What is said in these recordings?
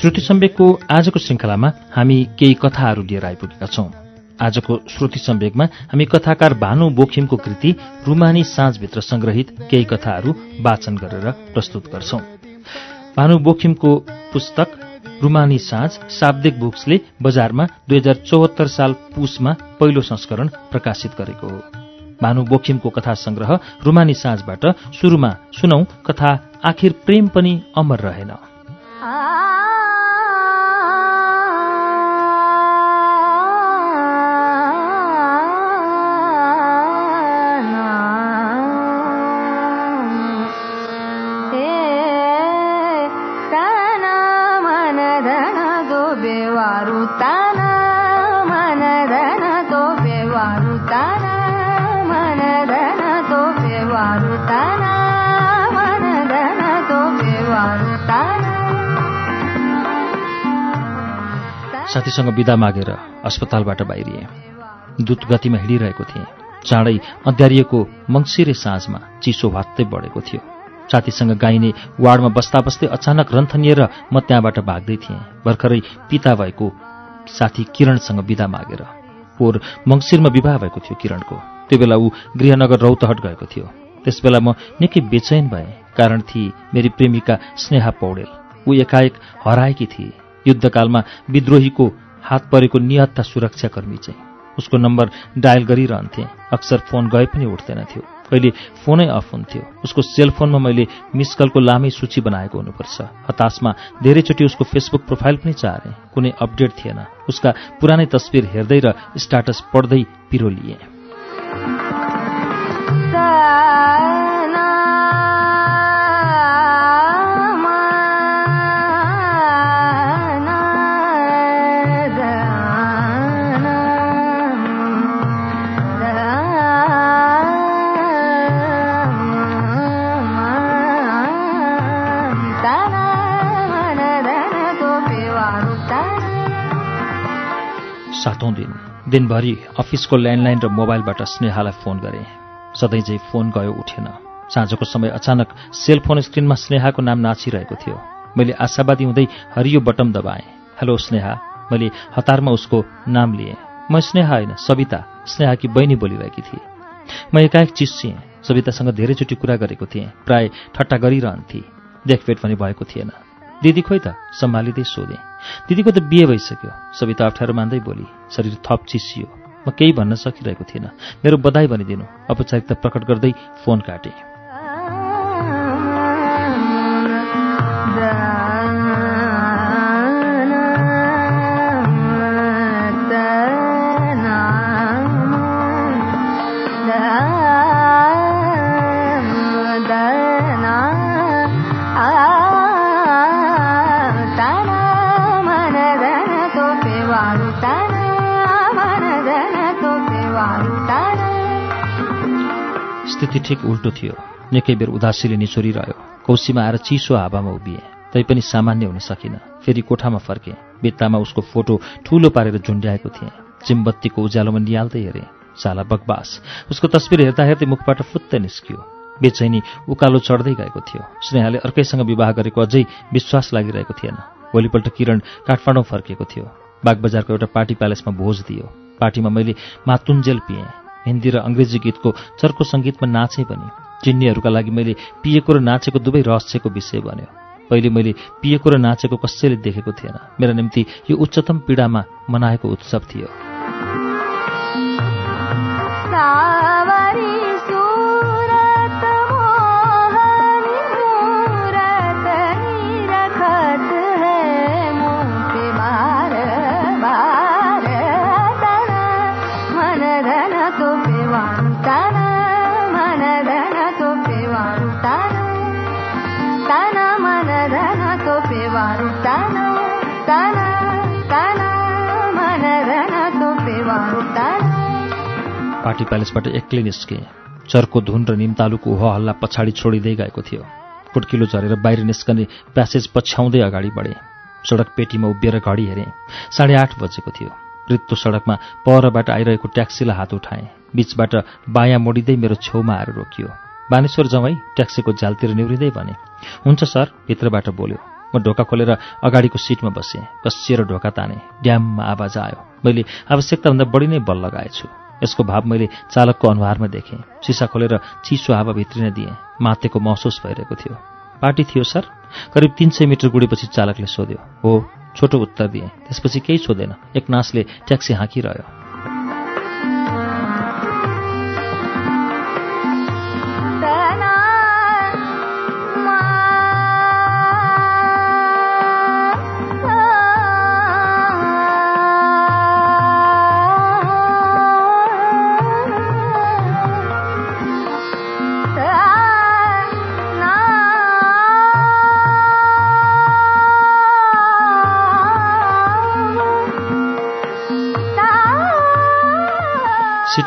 श्रुति सम्वेकको आजको श्रृङ्खलामा हामी केही कथाहरू लिएर आइपुगेका छौं। आजको श्रुति सम्वेकमा हामी कथाकार भानु बोखिमको कृति रूमानी साँझभित्र संग्रहित केही कथाहरू वाचन गरेर प्रस्तुत गर्छौं। भानु बोखिमको पुस्तक रूमानी साँझ शाब्दिक बुक्सले बजारमा दुई हजार चौहत्तर साल पुसमा पहिलो संस्करण प्रकाशित गरेको हो। भानु बोखिमको कथा संग्रह रूमानी साँझबाट शुरूमा सुनौ कथा आखिर प्रेम पनि अमर रहेन। साथीसँग विदा मागेर अस्पतालबाट बाहिरिए। दूत गतिमा हिँडिरहेको थिएँ। चाँडै अँध्यारिएको मङ्सिरे साँझमा चिसो भात्तै बढेको थियो। साथीसँग गाइने वार्डमा बस्दा बस्दै अचानक रन्थनिएर म त्यहाँबाट भाग्दै थिएँ। भर्खरै पिता भएको साथी किरणसँग विदा मागेर पोहोर मङ्सिरमा विवाह भएको थियो किरणको। त्यो बेला ऊ गृहनगर रौतहट गएको थियो। त्यसबेला म निकै बेचैन भएँ कारण थिए मेरी प्रेमिका स्नेहा पौडेल। ऊ एकाएक हराएकी थिए युद्धकालमा विद्रोहीको हात परेको निहत्ता सुरक्षाकर्मी चाहिँ। उसको नम्बर डायल गरिरहन्थे। अक्सर फोन गए पनि उठ्दैनथ्यो कहिले फोनै अफ हुन्थ्यो। उसको सेलफोनमा मैले मिस कलको लामै सूची बनाएको हुनुपर्छ। हताशमा धेरैचोटि उसको फेसबुक प्रोफाइल पनि चाहेँ कुनै अपडेट थिएन। उसका पुरानै तस्विर हेर्दै र स्टाटस पढ्दै पिरो दिन दिनभरि अफिसको ल्यान्डलाइन र मोबाइलबाट स्नेहालाई फोन गरेँ। सधैँ चाहिँ फोन गयो उठेन। साँझको समय अचानक सेलफोन स्क्रिनमा स्नेहाको नाम नाचिरहेको थियो। मैले आशावादी हुँदै हरियो बटम दबाएँ। हेलो स्नेहा। मैले हतारमा उसको नाम लिएँ। म स्नेहा होइन सविता। स्नेहाकी बहिनी बोलिरहेकी थिएँ। म एकाएक चिस्सिएँ। सवितासँग धेरैचोटि कुरा गरेको थिएँ। प्राय ठट्टा गरिरहन्थे। देखभेट पनि भएको थिएन। दिदी खोइ त सम्हालिँदै सोधेँ। दिदीको त बिहे भइसक्यो। सविता अप्ठ्यारो मान्दै बोली शरीर थप चिसियो म केही भन्न सकिरहेको थिइनँ। मेरो बधाई भनिदिनु। औपचारिकता प्रकट गर्दै फोन काटेँ। स्थिति ठिक उल्टो थियो। निकै बेर उदासीले निचोरिरह्यो। कौसीमा आएर चिसो हावामा उभिएँ। तैपनि सामान्य हुन सकिनँ। फेरि कोठामा फर्केँ। भित्तामा उसको फोटो ठूलो पारेर झुन्ड्याएको थिएँ। चिम्बत्तीको उज्यालोमा निहाल्दै हेरेँ। साला बकबास उसको तस्विर हेर्दा हेर्दै मुखबाट फुत्तै निस्कियो। बेचैनी उकालो चढ्दै गएको थियो। स्नेहाले अर्कैसँग विवाह गरेको अझै विश्वास लागिरहेको थिएन। भोलिपल्ट किरण काठमाडौँ फर्किएको थियो। बागबजारको एउटा पार्टी प्यालेसमा भोज दियो। पार्टीमा मैले मातुन्जेल पिएँ। हिन्दी र अङ्ग्रेजी गीतको चर्को सङ्गीतमा नाचेँ पनि। चिन्नेहरूका लागि मैले पिएको र नाचेको दुवै रहस्यको विषय बन्यो। पहिले मैले पिएको र नाचेको कसैले देखेको थिएन। मेरा निम्ति यो उच्चतम पीडामा मनाएको उत्सव थियो। पार्टी प्यालेसबाट एक्लै निस्के। चर्को धुन र निमतालुको हो हल्ला पछाडि छोडिँदै गएको थियो। कुटकिलो झरेर बाहिर निस्कने प्यासेज पछ्याउँदै अगाडि बढे। सडक पेटीमा उभिएर घडी हेरेँ। साढे आठ बजेको थियो। रित्तो सडकमा परबाट आइरहेको ट्याक्सीलाई हात उठाएँ। बिचबाट बायाँ मोडिँदै मेरो छेउमा आएर रोकियो। बानेश्वर जवाई ट्याक्सीको झ्यालतिर निहुरिँदै भने। हुन्छ सर भित्रबाट बोल्यो। म ढोका खोलेर अगाडिको सिटमा बसेँ। कसिएर ढोका ताने। ड्याममा आवाज आयो। मैले आवश्यकताभन्दा बढी नै बल लगाएछु। यसको भाव मैले चालकको अनुहारमा देखेँ। सिसा खोलेर चिसो हावा भित्रिन दिएँ। मातेको महसुस भइरहेको थियो। पार्टी थियो सर। करिब तिन सय मिटर गुडेपछि चालकले सोध्यो हो छोटो उत्तर दिएँ। त्यसपछि केही सोधेन। एक नासले ट्याक्सी हाँकिरह्यो।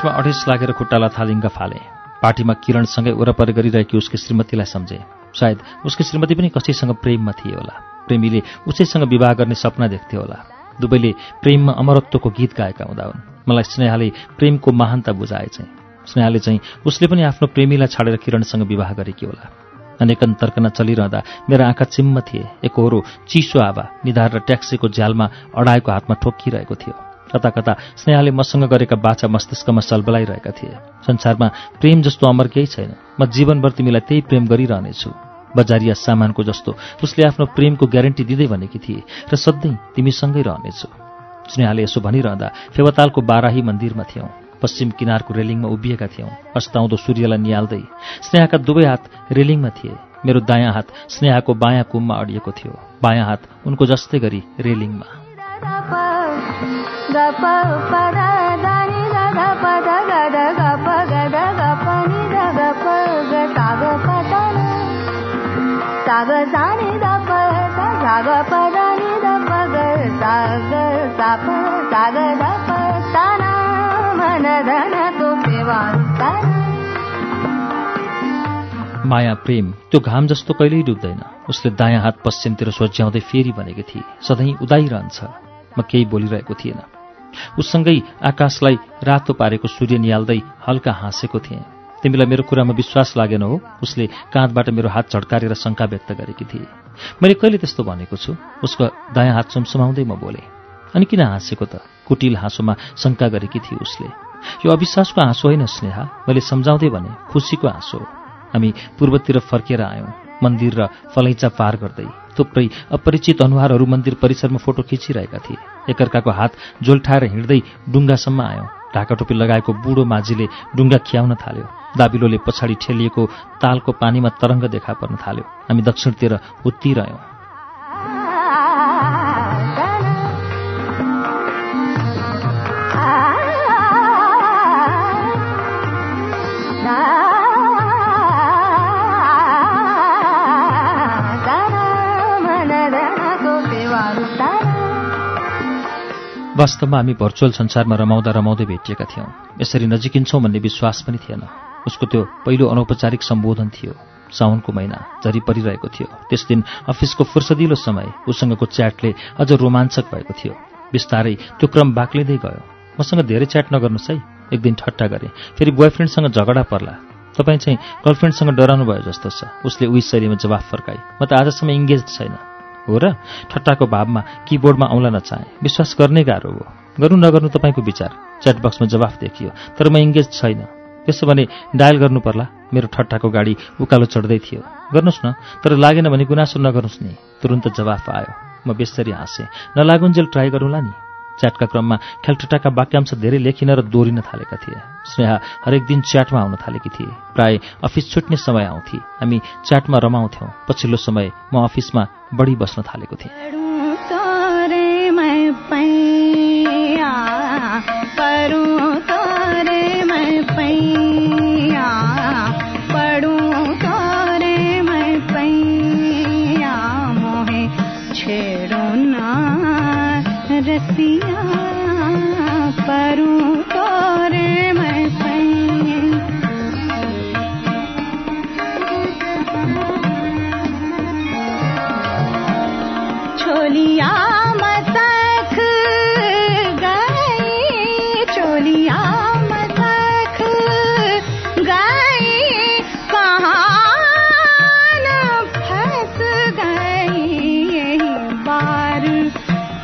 सिटमा अठेस लागेर खुट्टालाई थालिङ्ग फाले। पार्टीमा किरणसँगै वरपर गरिरहेकी उसकी श्रीमतीलाई सम्झे। सायद उसकी श्रीमती पनि कसैसँग प्रेममा थिए होला। प्रेमीले उसैसँग विवाह गर्ने सपना देख्थे होला। दुवैले प्रेममा अमरत्वको गीत गाएका हुँदा हुन्। मलाई स्नेहाले प्रेमको महानता बुझाए चाहिँ स्नेहाले चाहिँ उसले पनि आफ्नो प्रेमीलाई छाडेर किरणसँग विवाह गरेकी होला। अनेकन तर्कना चलिरहँदा मेरा आँखा चिम्म थिए। एकहोरो चिसो आवा निधार र ट्याक्सीको झ्यालमा अडाएको हातमा ठोक्किरहेको थियो। कता कता स्नेहाले मसँग गरेका बाछा मस्तिष्कमा सलबलाइरहेका थिए। संसारमा प्रेम जस्तो अमर केही छैन। म जीवनभर तिमीलाई त्यही प्रेम गरिरहनेछु। बजारिया सामानको जस्तो उसले आफ्नो प्रेमको ग्यारेन्टी दिँदै भनेकी थिए र सधैँ तिमीसँगै रहनेछु। स्नेहाले यसो भनिरहँदा फेवतालको बाराही मन्दिरमा थियौँ। पश्चिम किनारको रेलिङमा उभिएका थियौँ। अस्ताउँदो सूर्यलाई निहाल्दै स्नेहाका दुवै हात रेलिङमा थिए। मेरो दायाँ हात स्नेहाको बायाँ कुममा अडिएको थियो। बायाँ हात उनको जस्तै गरी रेलिङमा। माया प्रेम त्यो घाम जस्तो कहिल्यै डुब्दैन। उसले दायाँ हात पश्चिमतिर सोच्याउँदै फेरि भनेकी थिए सधैँ उदाइरहन्छ। म केही बोलिरहेको थिएन। उससँगै आकाशलाई रातो पारेको सूर्य निहाल्दै हल्का हाँसेको थिएँ। तिमीलाई मेरो कुरामा विश्वास लागेन हो? उसले काँधबाट मेरो हात झड्कारेर शङ्का व्यक्त गरेकी थिए। मैले कहिले त्यस्तो भनेको छु? उसको दायाँ हात सुमसुमाउँदै म बोले अनि किन हाँसेको त? कुटिल हाँसोमा शङ्का गरेकी थिए उसले। यो अविश्वासको हाँसो होइन स्नेहा। मैले सम्झाउँदै भने खुसीको हाँसो हामी पूर्वतिर फर्केर आयौँ। मन्दिर र फलैँचा पार गर्दै थुप्रै अपरिचित अनुहारहरू मन्दिर परिसरमा फोटो खिचिरहेका थिए। एकअर्काको हात जोल्ठाएर हिँड्दै डुङ्गासम्म आयौँ। ढाकाटोपी लगाएको बुढो माझीले डुङ्गा खियाउन थाल्यो। दाबिलोले पछाडि ठेलिएको तालको पानीमा तरङ्ग देखा पर्न थाल्यो। हामी दक्षिणतिर उत्तिरह्यौँ। वास्तवमा हामी भर्चुअल संसारमा रमाउँदा रमाउँदै भेटिएका थियौँ। यसरी नजिकिन्छौँ भन्ने विश्वास पनि थिएन। उसको त्यो पहिलो अनौपचारिक सम्बोधन थियो साउनको महिना झरी परिरहेको थियो। त्यस दिन अफिसको फुर्सदिलो समय उसँगको च्याटले अझ रोमाञ्चक भएको थियो। बिस्तारै त्यो क्रम बाक्लिँदै गयो। मसँग धेरै च्याट नगर्नुहोस् है एक दिन ठट्टा गरेँ। फेरि बोयफ्रेन्डसँग झगडा पर्ला। तपाईँ चाहिँ गर्लफ्रेन्डसँग डराउनु भयो जस्तो छ। उसले उही शैलीमा जवाफ फर्काए। म त आजसम्म इङ्गेज छैन। हो र? ठट्टाको भावमा किबोर्डमा औँला नचाहे। विश्वास गर्ने गाह्रो हो। गर्नु नगर्नु तपाईँको विचार। च्याट बक्समा जवाफ देखियो। तर म इङ्गेज छैन। त्यसो भने डायल गर्नु पर्ला। मेरो ठट्टाको गाडी उकालो चढ्दै थियो। गर्नुहोस् न तर लागेन भने गुनासो नगर्नुहोस् नि। तुरन्त जवाफ आयो। म बेसरी हाँसेँ। नलागुन्जेल ट्राई गरौँला नि। च्याटका क्रममा खेलटुटाका वाक्यांश धेरै लेखिन र दोहोरिन थालेका थिए। स्नेहा हरेक दिन च्याटमा आउन थालेकी थिए। प्राय अफिस छुट्ने समय आउँथे। हामी च्याटमा रमाउँथ्यौँ। पछिल्लो समय म अफिसमा बढी बस्न थालेको थिएँ।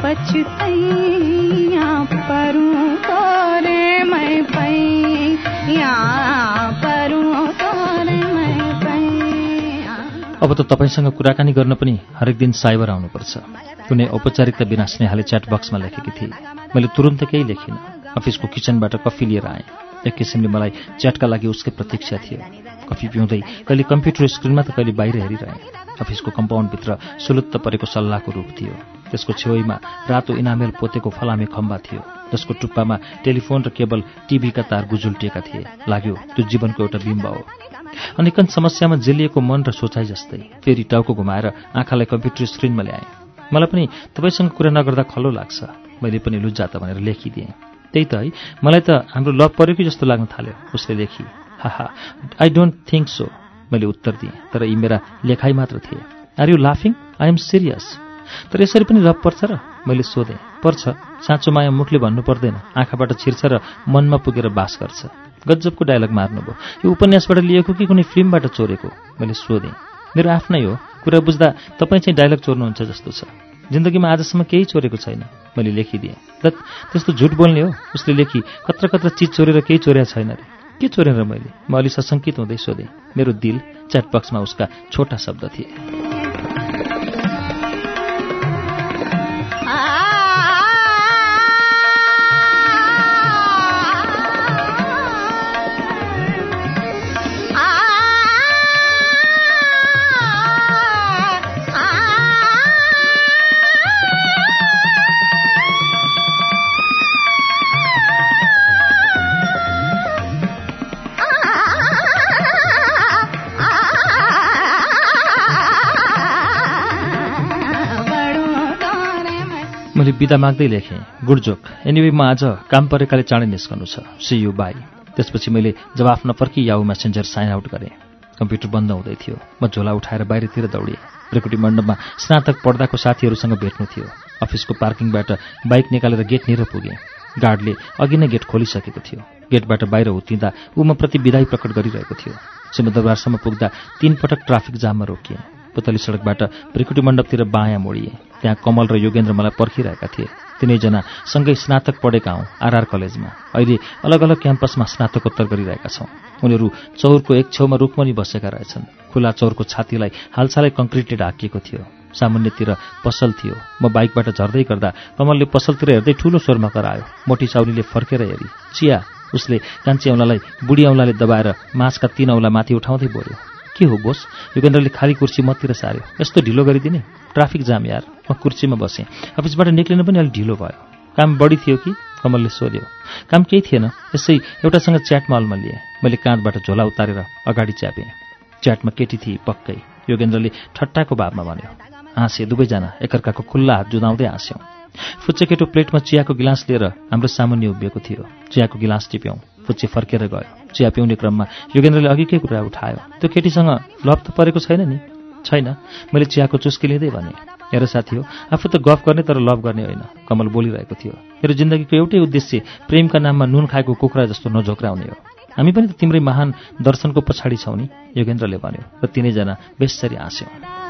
पछतैया परूं तोरे मैं पैया अब त तपाईँसँग कुराकानी गर्न पनि हरेक दिन साइबर आउनुपर्छ। कुनै औपचारिकता बिना स्नेहाले च्याट बक्समा लेखेकी थिए। मैले तुरन्त केही लेखिनँ। अफिसको किचनबाट कफी लिएर आएँ। एक किसिमले मलाई च्याटका लागि उसकै प्रतीक्षा थियो। कफी पिउँदै कहिले कम्प्युटर स्क्रिनमा त कहिले बाहिर हेरिरहेँ अफिसको कम्पाउन्डभित्र सुलुत्त परेको सल्लाहको रूप थियो। त्यसको छेउमा रातो इनामेल पोतेको फलामे खम्बा थियो। जसको टुप्पामा टेलिफोन र केबल टिभीका तार गुजुल्टिएका थिए। लाग्यो त्यो जीवनको एउटा बिम्ब हो। अनेकन समस्यामा जेलिएको मन र सोचाइ जस्तै। फेरि टाउको घुमाएर आँखालाई कम्प्युटर स्क्रिनमा ल्याएँ। मलाई पनि तपाईँसँग कुरा नगर्दा खल्लो लाग्छ। मैले पनि लुज्जा त भनेर लेखिदिएँ। त्यही त है मलाई त हाम्रो लभ पऱ्यो कि जस्तो लाग्न थाल्यो? उसले लेखी। हाहा आई डोन्ट थिङ्क सो मैले उत्तर दिएँ। तर यी मेरा लेखाइ मात्र थिए। आर यु लाफिङ आई एम सिरियस तर यसरी पनि लभ पर्छ र? मैले सोधेँ। पर्छ। साँचो माया मुखले भन्नु पर्दैन। आँखाबाट छिर्छ र मनमा पुगेर बास गर्छ। गजबको डायलग मार्नुभयो। यो उपन्यासबाट लिएको कि कुनै फिल्मबाट चोरेको? मैले सोधेँ। मेरो आफ्नै हो। कुरा बुझ्दा तपाईँ चाहिँ डायलग चोर्नुहुन्छ जस्तो छ। जिन्दगीमा आजसम्म केही चोरेको छैन। मैले लेखिदिएँ। त त्यस्तो झुट बोल्ने हो? उसले लेखी कत्र कत्र चिज चोरेर केही चोर्या छैन रे। के चोरेर मैले? म अलि सशङ्कित हुँदै सोधेँ। मेरो दिल च्याटबक्समा उसका छोटा शब्द थिए। मैले बिदा माग्दै लेखेँ गुडजोक एनिवे म आज काम परेकाले चाँडै निस्कनु छ। सी यु बाई त्यसपछि मैले जवाफ नपर्की याहु मेसेन्जर साइन आउट गरेँ। कम्प्युटर बन्द हुँदै थियो। म झोला उठाएर बाहिरतिर दौडेँ प्रकृति मण्डपमा स्नातक पढ्दाको साथीहरूसँग भेट्नु थियो। अफिसको पार्किङबाट बाइक निकालेर गेट निर पुगेँ। गार्डले अघि नै गेट खोलिसकेको थियो। गेटबाट बाहिर उत्तिँदा ऊ म प्रति विदाई प्रकट गरिरहेको थियो। सिंहदरबारसम्म पुग्दा तीन पटक ट्राफिक जाममा रोकिएँ। पुतली सडकबाट त्रिकुटी मण्डपतिर बायाँ मोडिए। त्यहाँ कमल र योगेन्द्र मलाई पर्खिरहेका थिए। तिनैजना सँगै स्नातक पढेका हौँ आरआर कलेजमा। अहिले अलग अलग क्याम्पसमा स्नातकोत्तर गरिरहेका छौँ। उनीहरू चौरको एक छेउमा रुखमनी बसेका रहेछन्। खुला चौरको छातीलाई हालसालै कङ्क्रिटले ढाकिएको थियो। सामान्यतिर पसल थियो। म बाइकबाट झर्दै गर्दा कमलले पसलतिर हेर्दै ठूलो स्वरमा करायो। मोटी चाउलीले फर्केर हेरी। चिया! उसले कान्छी औँलालाई बुढी औँलाले दबाएर मासका तीन औँला माथि उठाउँदै बोल्यो। के हो बोस? योगेन्द्रले खाली कुर्सी मतिर सार्यो यस्तो ढिलो गरिदिने? ट्राफिक जाम यार। म कुर्सीमा बसेँ। अफिसबाट निक्लिनु पनि अलिक ढिलो भयो। काम बढी थियो कि? कमलले सोध्यो। काम केही थिएन। यसै एउटासँग च्याटमा अल्मा लिएँ। मैले काँधबाट झोला उतारेर अगाडि च्यापेँ। च्याटमा केटी थिए पक्कै। योगेन्द्रले ठट्टाको भावमा भन्यो। हाँसे दुवैजना। एकअर्काको खुल्ला हात जुदाउँदै हाँस्यौँ। फुच्चे केटो प्लेटमा चियाको गिलास लिएर हाम्रो सामुन्य उभिएको थियो। चियाको गिलास टिप्यौँ। फुच्चे फर्केर गयो। चिया पिउने क्रममा योगेन्द्रले अघिकै कुरा उठायो। त्यो केटीसँग लभ त परेको छैन नि? छैन। मैले चियाको चुस्की लिँदै भने हेर साथी हो आफू त गफ गर्ने तर लभ गर्ने होइन कमल बोलिरहेको थियो। मेरो जिन्दगीको एउटै उद्देश्य प्रेमका नाममा नुन खाएको कुखुरा जस्तो नझोक्राउने हो। हामी पनि त तिम्रै महान दर्शनको पछाडि छौँ नि योगेन्द्रले भन्यो र तिनैजना बेसरी हाँस्यौँ।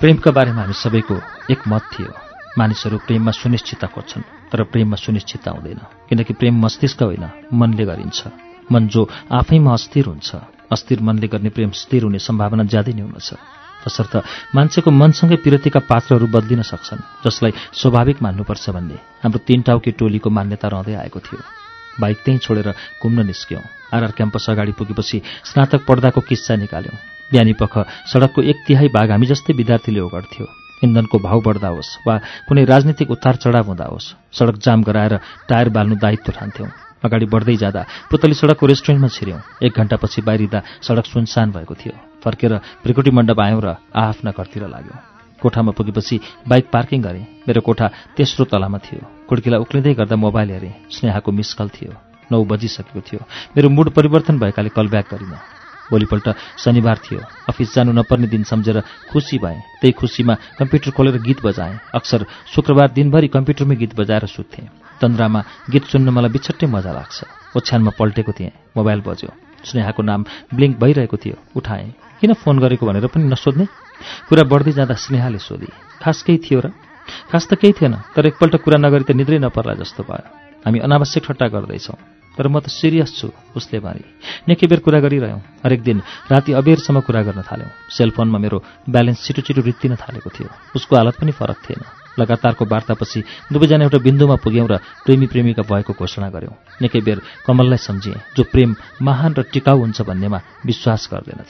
प्रेमका बारेमा हामी सबैको एक मत थियो। मानिसहरू प्रेममा सुनिश्चितता खोज्छन् तर प्रेममा सुनिश्चितता हुँदैन। किनकि प्रेम मस्तिष्क होइन मनले गरिन्छ। मन जो आफैमा अस्थिर हुन्छ अस्थिर मनले गर्ने प्रेम स्थिर हुने सम्भावना ज्यादै नै हुनेछ। तसर्थ मान्छेको मनसँगै पिरतीका पात्रहरू बदलिन सक्छन् जसलाई स्वाभाविक मान्नुपर्छ भन्ने हाम्रो तीन टाउके टोलीको मान्यता रहँदै आएको थियो। बाइक त्यहीँ छोडेर घुम्न निस्क्यौँ। आरआर क्याम्पस अगाडि पुगेपछि स्नातक पढ्दाको किस्सा निकाल्यौँ। बिहानी पख सडकको एक तिहाई भाग हामी जस्तै विद्यार्थीले ओगर्थ्यो इन्धनको भाउ बढ्दा होस् वा कुनै राजनीतिक उतार चढाव हुँदा होस् सडक जाम गराएर टायर बाल्नु दायित्व ठान्थ्यौँ। अगाडि बढ्दै जाँदा पुतली सडकको रेस्टुरेन्टमा छिर्यौँ। एक घण्टापछि बाहिरिँदा सडक सुनसान भएको थियो। फर्केर प्रिकुटी मण्डप आयौँ र आआफ्ना घरतिर लाग्यौँ। कोठामा पुगेपछि बाइक पार्किङ गरेँ। मेरो कोठा तेस्रो तलामा थियो। कुड्कीलाई उक्लिँदै गर्दा मोबाइल हेरेँ। स्नेहाको मिस कल थियो। नौ बजिसकेको थियो। मेरो मुड परिवर्तन भएकाले कल ब्याक गरिनँ। भोलिपल्ट शनिबार थियो। अफिस जानु नपर्ने दिन सम्झेर खुसी भएँ। त्यही खुसीमा कम्प्युटर खोलेर गीत बजाएँ। अक्सर शुक्रबार दिनभरि कम्प्युटरमै गीत बजाएर सुत्थेँ। तन्द्रामा गीत सुन्न मलाई बिछट्टै मजा लाग्छ। ओछ्यानमा पल्टेको थिएँ। मोबाइल बज्यो। स्नेहाको नाम ब्लिङ्क भइरहेको थियो। उठाएँ। किन फोन गरेको भनेर पनि नसोध्ने? कुरा बढ्दै जाँदा स्नेहाले सोधी। खास केही थियो र? खास त केही थिएन तर एकपल्ट कुरा नगरी त निद्रै नपर्ला जस्तो भयो। हामी अनावश्यक ठट्टा गर्दैछौँ। तर म त सिरियस छु उसले भने। निकै बेर कुरा गरिरह्यौँ। हरेक दिन राति अबेरसम्म कुरा गर्न थाल्यौँ। सेलफोनमा मेरो ब्यालेन्स छिटो छिटो रित्तिन थालेको थियो। उसको हालत पनि फरक थिएन। लगातारको वार्तापछि दुवैजना एउटा बिन्दुमा पुग्यौँ र प्रेमी प्रेमिका भएको घोषणा गर्यौँ। निकै बेर कमललाई सम्झिएँ जो प्रेम महान र टिकाउ हुन्छ भन्नेमा विश्वास गर्दैन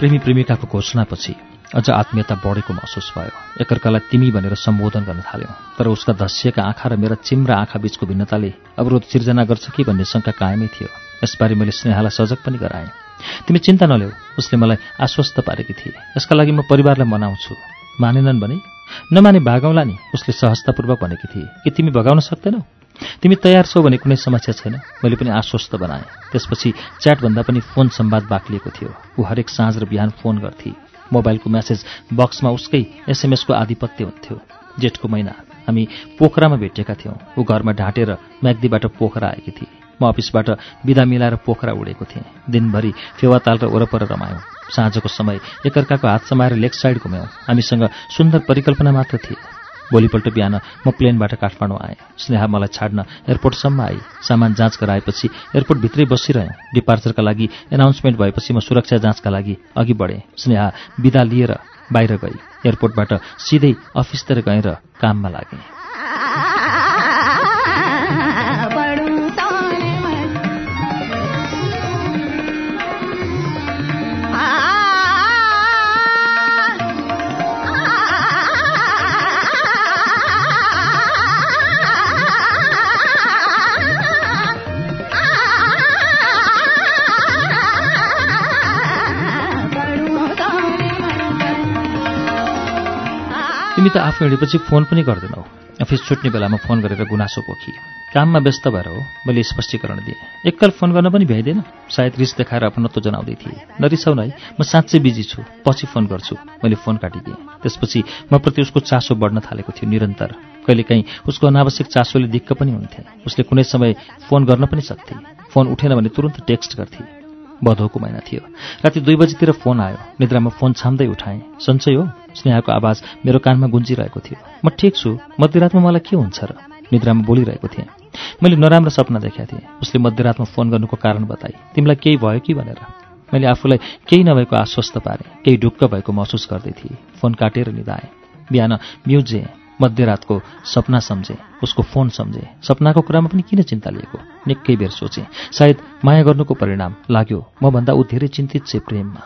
प्रेमी प्रेमिकाको घोषणापछि अझ आत्मीयता बढेको महसुस भयो। एकअर्कालाई तिमी भनेर सम्बोधन गर्न थाल्यौँ तर उसका धस्सिएका आँखा र मेरा चिम्रा आँखा बीचको भिन्नताले अवरोध सिर्जना गर्छ कि भन्ने शङ्का कायमै थियो। यसबारे मैले स्नेहालाई सजग पनि गराएँ। तिमी चिन्ता नल्याऊ उसले मलाई आश्वस्त पारेकी थिए। यसका लागि म परिवारलाई मनाउँछु। मानेनन् भने? नमाने भागाउँला नि उसले सहजतापूर्वक भनेकी थिए। कि तिमी भगाउन सक्दैनौ? तिमी तयार छौ भने कुनै समस्या छैन। मैले पनि आश्वस्त बनाएँ। त्यसपछि च्याटभन्दा पनि फोन सम्वाद बाक्लिएको थियो। ऊ हरेक साँझ र बिहान फोन गर्थे। मोबाइलको म्यासेज बक्समा उसकै एसएमएसको आधिपत्य हुन्थ्यो। जेठको महिना। हामी पोखरामा भेटेका थियौँ। ऊ घरमा ढाँटेर म्याग्दीबाट पोखरा आएकी थिए म अफिसबाट बिदा मिलाएर पोखरा उडेको थिएँ। दिनभरि फेवाताल र वरपर रमायौँ। साँझको समय एकअर्काको हात समाएर लेक साइड घुम्यौँ। हामीसँग सुन्दर परिकल्पना मात्र थिए। भोलिपल्ट बिहान म प्लेनबाट काठमाडौँ आएँ। स्नेहा मलाई छाड्न एयरपोर्टसम्म आई। सामान जाँच गराएपछि एयरपोर्टभित्रै बसिरह्यौँ। डिपार्चरका लागि एनाउन्समेन्ट भएपछि म सुरक्षा जाँचका लागि अघि बढेँ। स्नेहा बिदा लिएर बाहिर गई। एयरपोर्टबाट सिधै अफिसतिर गएँ र काममा लागेँ। तिमी त आफू हिँडेपछि फोन पनि गर्दैनौ। अफिस छुट्ने बेलामा फोन गरेर गुनासो पोखी। काममा व्यस्त भएर हो मैले स्पष्टीकरण दिएँ। एकल फोन गर्न पनि भ्याइँदैन। सायद रिस देखाएर अपनत्व जनाउँदै थिएँ। नरिसाउन है म साँच्चै बिजी छु पछि फोन गर्छु मैले फोन काटिदिएँ। त्यसपछि म प्रति उसको चासो बढ्न थालेको थियो निरन्तर। कहिलेकाहीँ उसको अनावश्यक चासोले दिक्क पनि हुन्थे उसले कुनै समय फोन गर्न पनि सक्थे। फोन उठेन भने तुरन्त टेक्स्ट गर्थे। बधौको महिना थियो। राति दुई बजीतिर फोन आयो। निद्रामा फोन छाम्दै उठाएँ। सन्चै हो? स्नेहाको आवाज मेरो कानमा गुन्जिरहेको थियो। म ठिक छु। मध्यरातमा मलाई के हुन्छ र? निद्रामा बोलिरहेको थिएँ। मैले नराम्रो सपना देखाएको थिएँ। उसले मध्यरातमा फोन गर्नुको कारण बताए। तिमीलाई केही भयो कि भनेर। मैले आफूलाई केही नभएको आश्वस्त पारेँ। केही ढुक्क भएको महसुस गर्दै थिएँ। फोन काटेर निधाएँ। बिहान म्युजे मध्यरातको सपना सम्झे उसको फोन सम्झे। सपनाको कुरामा पनि किन चिन्ता लिएको? निकै बेर सोचेँ। सायद माया गर्नुको परिणाम लाग्यो। मभन्दा ऊ धेरै चिन्तित छे प्रेममा।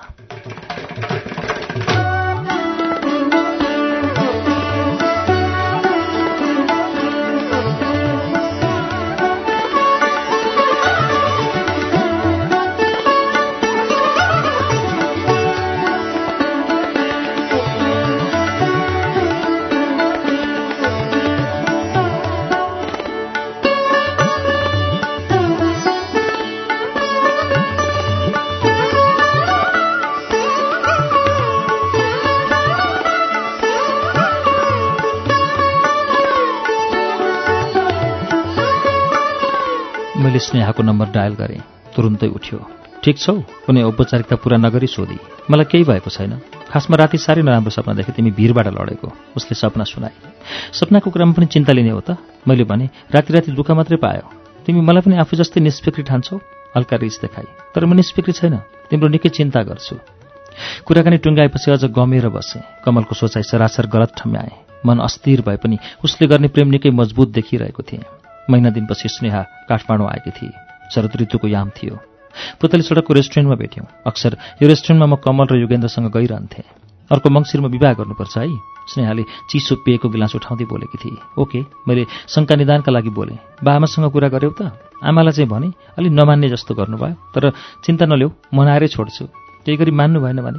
स्नेहाको नम्बर डायल गरेँ। तुरुन्तै उठ्यो। ठिक छौ। कुनै औपचारिकता पुरा नगरी सोधी। मलाई केही भएको छैन। खासमा राति साह्रै नराम्रो सपना देखेँ तिमी भिरबाट लडेको। उसले सपना सुनाए। सपनाको कुरामा पनि चिन्ता लिने हो त। मैले भने राति राति दुःख मात्रै पायो। तिमी मलाई पनि आफू जस्तै निष्फिक्री ठान्छौ? हल्का रिस देखाई। तर म निष्फिक्री छैन। तिम्रो निकै चिन्ता गर्छु। कुराकानी टुङ्गाएपछि अझ गमेर बसेँ। कमलको सोचाइ सरासर गलत ठम्याएँ। मन अस्थिर भए पनि उसले गर्ने प्रेम निकै मजबुत देखिरहेको थिएँ। महिना दिनपछि स्नेहा काठमाडौँ आएकी थिए शरद ऋतुको याम थियो। पुतली सडकको रेस्टुरेन्टमा भेट्यौँ। अक्सर यो रेस्टुरेन्टमा म कमल र योगेन्द्रसँग गइरहन्थेँ। अर्को मङ्सिरमा विवाह गर्नुपर्छ है? स्नेहाले चिसो पेयको गिलास उठाउँदै बोलेकी थिए ओके मैले शङ्का निदानका लागि बोलेँ। बाआमासँग कुरा गऱ्यौ त? आमालाई चाहिँ भने अलि नमान्ने जस्तो गर्नुभयो। तर चिन्ता नल्याउ मनाएरै छोड्छु। केही गरी मान्नु भएन भने?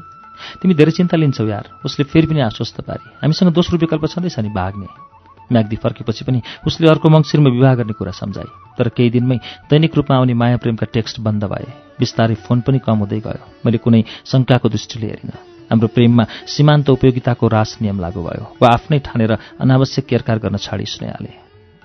तिमी धेरै चिन्ता लिन्छौ यार। उसले फेरि पनि आश्वस्त पारी। हामीसँग दोस्रो विकल्प छँदैछ नि भाग्ने। म्याग्दी फर्केपछि पनि उसले अर्को मङ्सिरमा विवाह गर्ने कुरा सम्झाए। तर केही दिनमै दैनिक रूपमा आउने माया प्रेमका टेक्स्ट बन्द भए। बिस्तारै फोन पनि कम हुँदै गयो। मैले कुनै शङ्काको दृष्टिले हेरिनँ। हाम्रो प्रेममा सीमान्त उपयोगिताको रास नियम लागू भयो वा आफ्नै ठानेर अनावश्यक केरकार गर्न छाडी स्नेहाले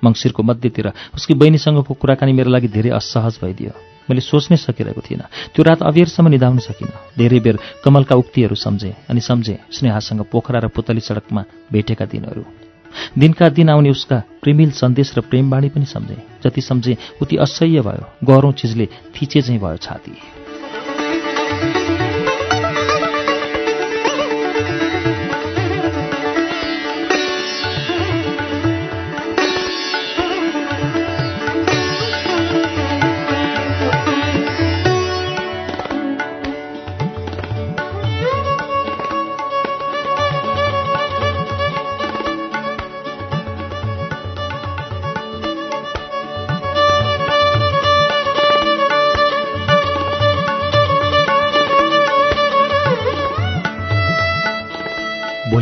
मङ्सिरको मध्यतिर उसकी बहिनीसँगको कुराकानी मेरो लागि धेरै असहज भइदियो। मैले सोच्नै सकिरहेको थिइनँ। त्यो रात अबेरसम्म निधाउन सकिनँ। धेरै बेर कमलका उक्तिहरू सम्झेँ अनि सम्झेँ स्नेहासँग पोखरा र पुतली सडकमा भेटेका दिनहरू। दिनका दिन आउने उसका प्रेमिल सन्देश र प्रेमवाणी पनि सम्झेँ। जति सम्झेँ उति असह्य भयो। गरौँ चिजले थिचे चाहिँ भयो छाती।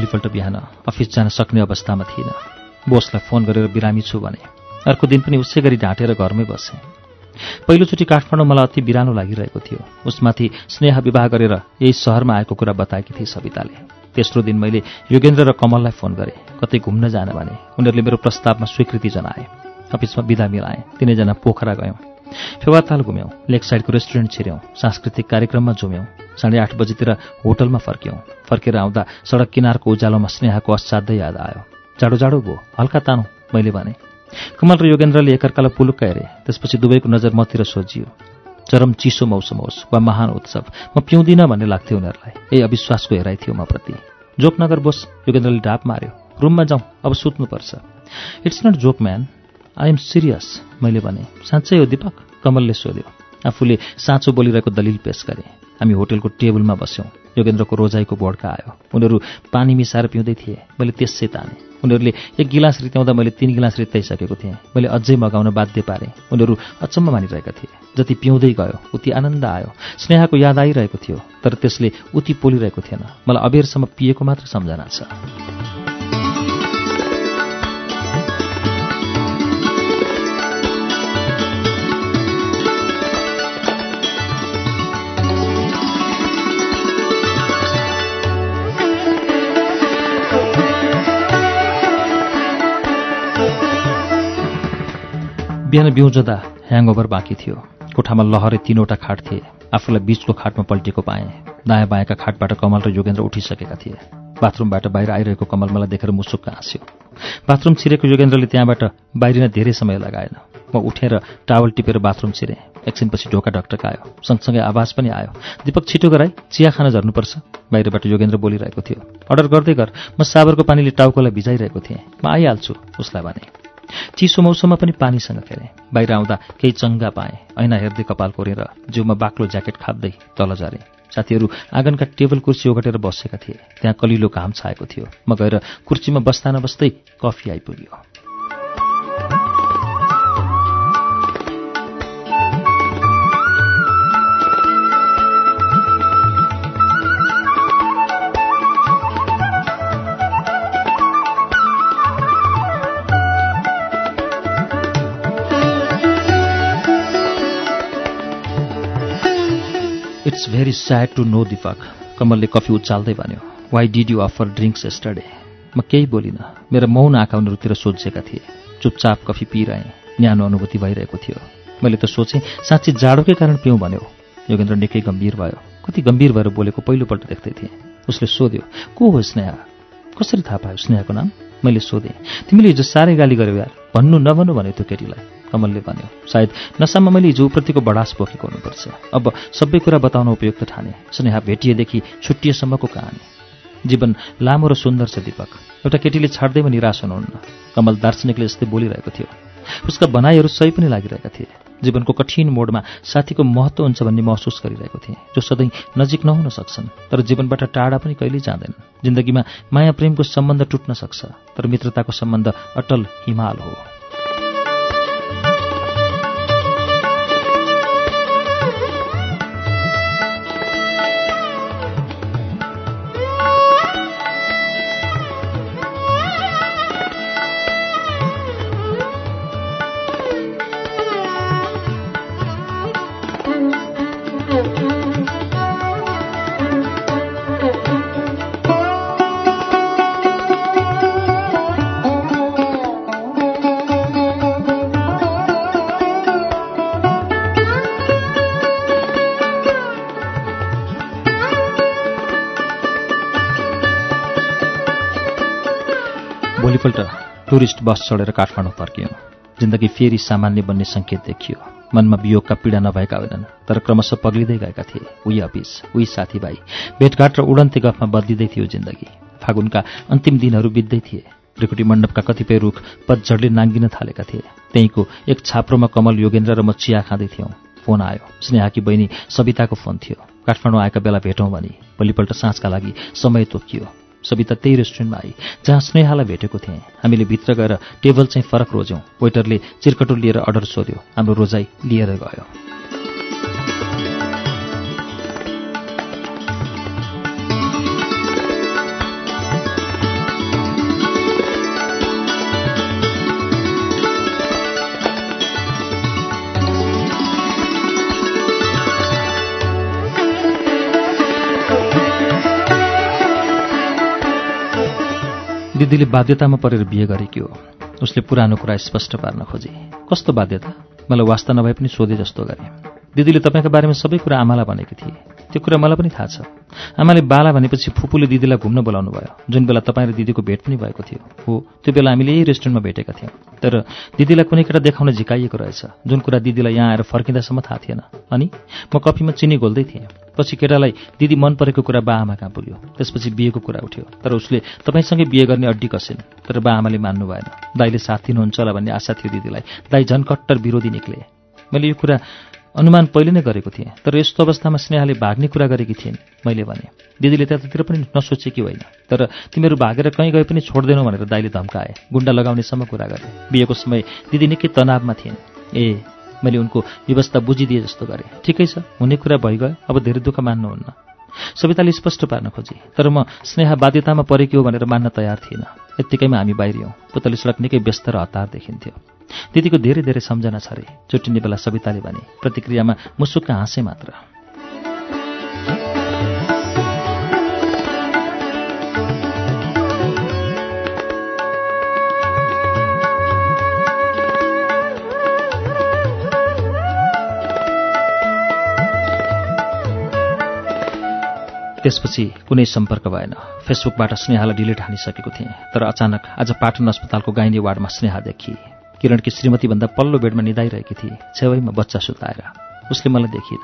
भोलिपल्ट बिहान अफिस जान सक्ने अवस्थामा थिइनँ। बोसलाई फोन गरेर बिरामी छु भने अर्को दिन पनि उसै गरी ढाँटेर घरमै बसेँ। पहिलोचोटि काठमाडौँ मलाई अति बिरानो लागिरहेको थियो। उसमाथि स्नेह विवाह गरेर यही सहरमा आएको कुरा बताएकी थिए सविताले। तेस्रो दिन मैले योगेन्द्र र कमललाई फोन गरेँ। कतै घुम्न जान भने उनीहरूले मेरो प्रस्तावमा स्वीकृति जनाए। अफिसमा बिदा मिलाएँ। तिनैजना पोखरा गयौँ। फेवाताल घुम्यौँ लेक साइडको रेस्टुरेन्ट छिर्यौँ सांस्कृतिक कार्यक्रममा झुम्यौँ साढे आठ बजीतिर होटलमा फर्क्यौँ। फर्केर आउँदा सडक किनारको उज्यालोमा स्नेहाको असाध्यै याद आयो। जाडो जाडो भयो हल्का तानो मैले भने। कमल र योगेन्द्रले एकअर्कालाई पुलुक्क हेरे त्यसपछि दुवैको नजर मतिर सोझियो चरम चिसो मौसम होस् वा महान उत्सव म पिउँदिनँ भन्ने लाग्थ्यो उनीहरूलाई। यही अविश्वासको हेराइ थियो म प्रति। जोकनगर बोस योगेन्द्रले डाप मार्यो। रुममा जाउँ अब सुत्नुपर्छ। It's not joke man I am serious मैले भने। साँच्चै हो दिपक? कमलले सोध्यो। आफूले साँचो बोलिरहेको दलिल पेश गरे। हामी होटेलको टेबलमा बस्यौँ। योगेन्द्रको रोजाइको बोड्का आयो। उनीहरू पानी मिसाएर पिउँदै थिए। मैले त्यसै ताने। उनीहरूले एक गिलास रित्याउँदा मैले तिन गिलास रित्ताइसकेको थिएँ। मैले अझै मगाउन बाध्य पारेँ। उनीहरू अचम्म मानिरहेका थिए। जति पिउँदै गयो उति आनन्द आयो। स्नेहाको याद आइरहेको थियो तर त्यसले उति पोलिरहेको थिएन। मलाई अबेरसम्म पिएको मात्र सम्झना छ। बिहान बिउजदा ह्याङओभर बाँकी थियो। कोठामा लहरे तिनवटा खाट थिए। आफूलाई बिचको खाटमा पल्टेको पाएँ। दायाँ बायाँका खाटबाट कमल र योगेन्द्र उठिसकेका थिए। बाथरुमबाट बाहिर आइरहेको कमल मलाई देखेर मुसुक्क हाँस्यो। बाथरुम छिरेको योगेन्द्रले त्यहाँबाट बाहिरिन धेरै समय लगाएन। म उठेर टावल टिपेर बाथरुम छिरेँ। एकछिनपछि ढोका ढकटक आयो। सँगसँगै आवाज पनि आयो। दिपक छिटो गराई चिया खान झर्नुपर्छ। बाहिरबाट योगेन्द्र बोलिरहेको थियो। अर्डर गर्दै गर। म साबरको पानीले टाउकोलाई भिजाइरहेको थिएँ। म आइहाल्छु उसलाई भने। चिसो मौसममा पनि पानीसँग खेलेँ बाहिर आउँदा केही चङ्गा पाएँ। ऐना हेर्दै कपाल कोरेर जिउमा बाक्लो ज्याकेट खाप्दै तल झरेँ। साथीहरू आँगनका टेबल कुर्सी ओगटेर बसेका थिए। त्यहाँ कलिलो घाम छाएको थियो। म गएर कुर्सीमा बस्दा नबस्दै कफी आइपुग्यो। It's very sad to know Dipak कमलले कफी उचाल्दै भन्यो why did you offer drinks yesterday म केही बोलिनँ। मेरो मौन आँखा उनीहरूतिर सोझेका थिए। चुपचाप कफी पिइरहेँ। न्यानो अनुभूति भइरहेको थियो। मैले त सोचेँ साँच्ची जाडोकै कारण पिउँ भन्यो। योगेन्द्र निकै गम्भीर भयो। कति गम्भीर भएर बोलेको पहिलोपल्ट देख्दै थिएँ। उसले सोध्यो को हो स्नेहा? कसरी थाहा पायो स्नेहाको नाम? मैले सोधेँ तिमीले हिजो साह्रै गाली गर्यो यार। भन्नु नभन्नु भन्यो त्यो केटीलाई। कमलले भन्यो सायद नसामा मैले हिजो उप्रतिको बडास बोकेको हुनुपर्छ। अब सबै कुरा बताउन उपयुक्त ठाने। स्नेहा भेटिएदेखि छुट्टिएसम्मको कहानी। जीवन लामो र सुन्दर छ दिपक। एउटा केटीले छाड्दैमा निराश हुनुहुन्न। कमल दार्शनिकले जस्तै बोलिरहेको थियो। उसका भनाइहरू सही पनि लागिरहेका थिए। जीवनको कठिन मोडमा साथीको महत्त्व हुन्छ भन्ने महसुस गरिरहेको थिएँ। जो सधैँ नजिक नहुन सक्छन् तर जीवनबाट टाढा पनि कहिल्यै जाँदैनन् जिन्दगीमा माया प्रेमको सम्बन्ध टुट्न सक्छ तर मित्रताको सम्बन्ध अटल हिमाल हो। टुरिस्ट बस चढेर काठमाडौँ फर्कियौँ जिन्दगी फेरि सामान्य बन्ने सङ्केत देखियो। मनमा वियोगका पीडा नभएका होइनन् तर क्रमशः पग्लिँदै गएका थिए। उही अफिस उही साथीभाइ। भेटघाट र उडन्ते गफमा बदलिँदै थियो जिन्दगी। फागुनका अन्तिम दिनहरू बित्दै थिए। त्रिकुटी मण्डपका कतिपय रुख पतझडले नाङ्गिन थालेका थिए। त्यहीँको एक छाप्रोमा कमल योगेन्द्र र म चिया खाँदै थियौँ। फोन आयो। स्नेहाकी बहिनी सविताको फोन थियो। काठमाडौँ आएका बेला भेटौँ भनी। भोलिपल्ट साँझका लागि समय तोकियो। सविता त्यही रेस्टुरेन्टमा आई जहाँ स्नेहालाई भेटेको थिएँ। हामीले भित्र गएर टेबल चाहिँ फरक रोज्यौँ। वेटरले चिर्कटो लिएर अर्डर सोध्यो। हाम्रो रोजाइ लिएर गयो। दिदीले बाध्यतामा परेर बिहे गरेकी हो। उसले पुरानो कुरा स्पष्ट पार्न खोजे। कस्तो बाध्यता? मलाई वास्ता नभए पनि सोधे जस्तो गरे। दिदीले तपाईँको बारेमा सबै कुरा आमालाई भनेकी थिए। त्यो कुरा मलाई पनि थाहा छ। आमाले बाला भनेपछि फुपूले दिदीलाई घुम्न बोलाउनु भयो। जुन बेला तपाईँ र दिदीको भेट पनि भएको थियो हो त्यो बेला हामीले यही रेस्टुरेन्टमा भेटेका थियौँ। तर दिदीलाई कुनै केटा देखाउन झिकाइएको रहेछ। जुन कुरा दिदीलाई यहाँ आएर फर्किँदासम्म थाहा थिएन। अनि म कफीमा चिनी घोल्दै थिएँ। पछि केटालाई दिदी मन परेको कुरा बा आमा कहाँ पुग्यो त्यसपछि बिहेको कुरा उठ्यो। तर उसले तपाईँसँगै बिहे गर्ने अड्डी कसिन्। तर बा आमाले मान्नु भएन। दाईले साथ दिनुहुन्छ होला भन्ने आशा थियो दिदीलाई। दाई झन् कट्टर विरोधी निक्ले। मैले यो कुरा अनुमान पहिले नै गरेको थिएँ तर यस्तो अवस्थामा स्नेहाले भाग्ने कुरा गरेकी थिइन्। मैले भने दिदीले त्यतातिर पनि नसोचेकी होइन? तर तिमीहरू भागेर कहीँ गए पनि छोड्दैनौ भनेर दाइले धम्काए। गुन्डा लगाउनेसम्म कुरा गरे। बिहेको समय दिदी निकै तनावमा थिइन्। ए मैले उनको व्यवस्था बुझिदिए जस्तो गरेँ। ठिकै छ हुने कुरा भइगयो। अब धेरै दुःख मान्नुहुन्न। सविताले स्पष्ट पार्न खोजे तर म स्नेहा बाध्यतामा परेकी हो भनेर मान्न तयार थिइनँ। यत्तिकैमा हामी बाहिरियौँ पुतली सडक निकै व्यस्त र हतार देखिन्थ्यो। दिदीको धेरै धेरै सम्झना छ अरे चुटिने बेला सविताले भने प्रतिक्रियामा मुसुक्क हाँसे मात्र। त्यसपछि कुनै सम्पर्क भएन। फेसबुकबाट स्नेहालाई डिलिट हानिसकेको थिएँ तर अचानक आज पाटन अस्पतालको गाइने वार्डमा स्नेहा देखिए किरणकी श्रीमतीभन्दा पल्लो बेडमा निदाइरहेकी थिए। छेउमा बच्चा सुताएर उसले मलाई देखिन।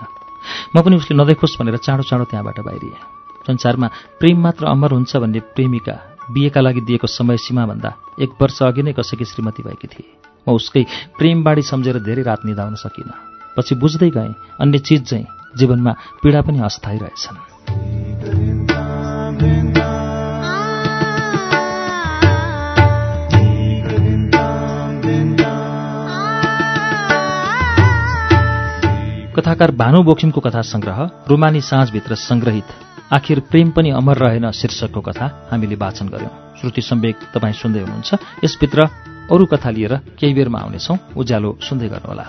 म पनि उसले नदेखोस् भनेर चाँडो चाँडो त्यहाँबाट बाहिरिएँ। संसारमा प्रेम मात्र अमर हुन्छ भन्ने प्रेमिका बिहेका लागि दिएको समय सीमाभन्दा एक वर्ष अघि नै कसैकी श्रीमती भएकी थिए। म उसकै प्रेमबाडी सम्झेर धेरै रात निधाउन सकिनँ। पछि बुझ्दै गएँ अन्य चिज चाहिँ जीवनमा पीडा पनि अस्थायी रहेछन्। कथाकार भानु बोखिमको कथा सङ्ग्रह रुमानी साँझभित्र सङ्ग्रहित आखिर प्रेम पनि अमर रहेन शीर्षकको कथा हामीले वाचन गर्यौं। श्रुति सम्वेक तपाईँ सुन्दै हुनुहुन्छ। यसभित्र अरू कथा लिएर केही बेरमा आउनेछौ। उज्यालो सुन्दै गर्नुहोला।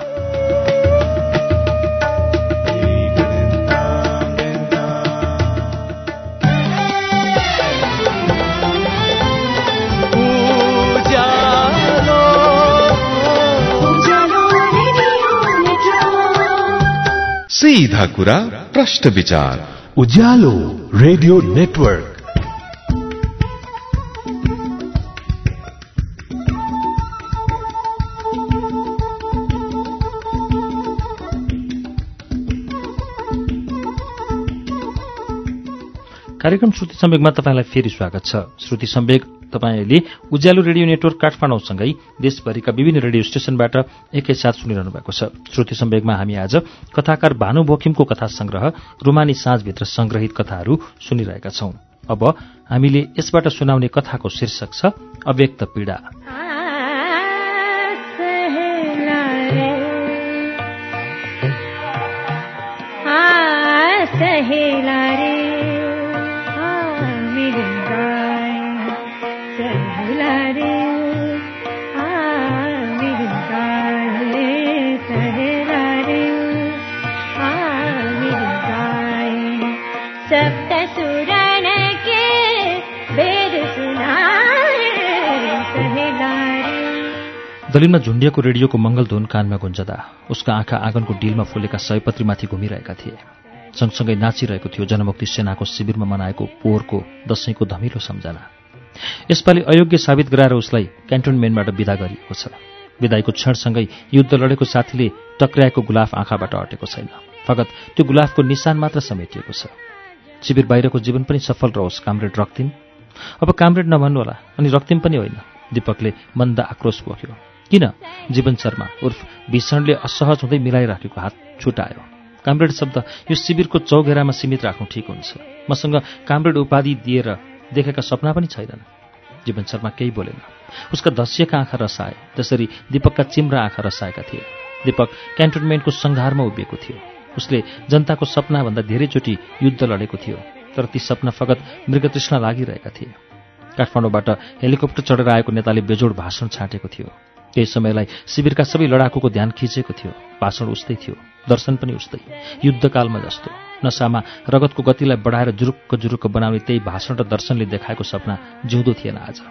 सीधा कुरा प्रश्न विचार। उज्यालो रेडियो नेटवर्क। कार्यक्रम श्रुति सम्वेकमा तपाईँलाई फेरि स्वागत छ। श्रुति सम्वेक तपाईँले उज्यालो रेडियो नेटवर्क काठमाडौँसँगै देशभरिका विभिन्न रेडियो स्टेशनबाट एकैसाथ सुनिरहनु भएको छ। श्रुति सम्वेकमा हामी आज कथाकार भानु बोकिमको कथा संग्रह रुमानी साँझभित्र संग्रहित कथाहरू सुनिरहेका छौं। अब हामीले यसबाट सुनाउने कथाको शीर्षक छ अव्यक्त पीड़ा। सहेला रे दलिनमा झुन्डिएको रेडियोको मङ्गलध्वन कानमा गुन्जदा उसका आँखा आँगनको डिलमा फुलेका सयपत्रीमाथि घुमिरहेका थिए। सँगसँगै नाचिरहेको थियो जनमुक्ति सेनाको शिविरमा मनाएको पोहोरको दशैंको धमिलो सम्झना। यसपालि अयोग्य साबित गराएर उसलाई क्यान्टोनमेन्टबाट विदा गरिएको छ। विदाईको क्षणसँगै युद्ध लडेको साथीले टक्र्याएको गुलाफ आँखाबाट अटेको छैन। फगत त्यो गुलाफको निशान मात्र समेटिएको छ। शिविर बाहिरको जीवन पनि सफल रहोस् कामरेड रक्तिम। अब कामरेड नभन्नुहोला अनि रक्तिम पनि होइन। दीपकले मन्द आक्रोश बोक्यो किन? जीवन शर्मा उर्फ भीषणले असहज हुँदै मिलाइराखेको हात छुटायो। कामरेड शब्द यो शिविरको चौघेरामा सीमित राख्नु ठिक हुन्छ। मसँग कामरेड उपाधि दिएर देखेका सपना पनि छैनन्। जीवन शर्मा केही बोलेन। उसका धसिएका आँखा रसाए। जसरी दीपकका चिम्रा आँखा रसाएका थिए। दीपक क्यान्टोनमेन्टको सङ्घारमा उभिएको थियो। उसले जनताको सपनाभन्दा धेरैचोटि युद्ध लडेको थियो तर ती सपना फगत मृगतृष्ण लागिरहेका थिए। काठमाडौँबाट हेलिकप्टर चढेर आएको नेताले बेजोड भाषण छाँटेको थियो। केही समयलाई शिविरका सबै लडाकुको ध्यान खिचेको थियो। भाषण उस्तै थियो। दर्शन पनि उस्तै। युद्धकालमा जस्तो। नसामा रगतको गतिलाई बढाएर जुरुक्क जुरुक्क बनाउने त्यही भाषण र दर्शनले देखाएको सपना जिउँदो थिएन आज।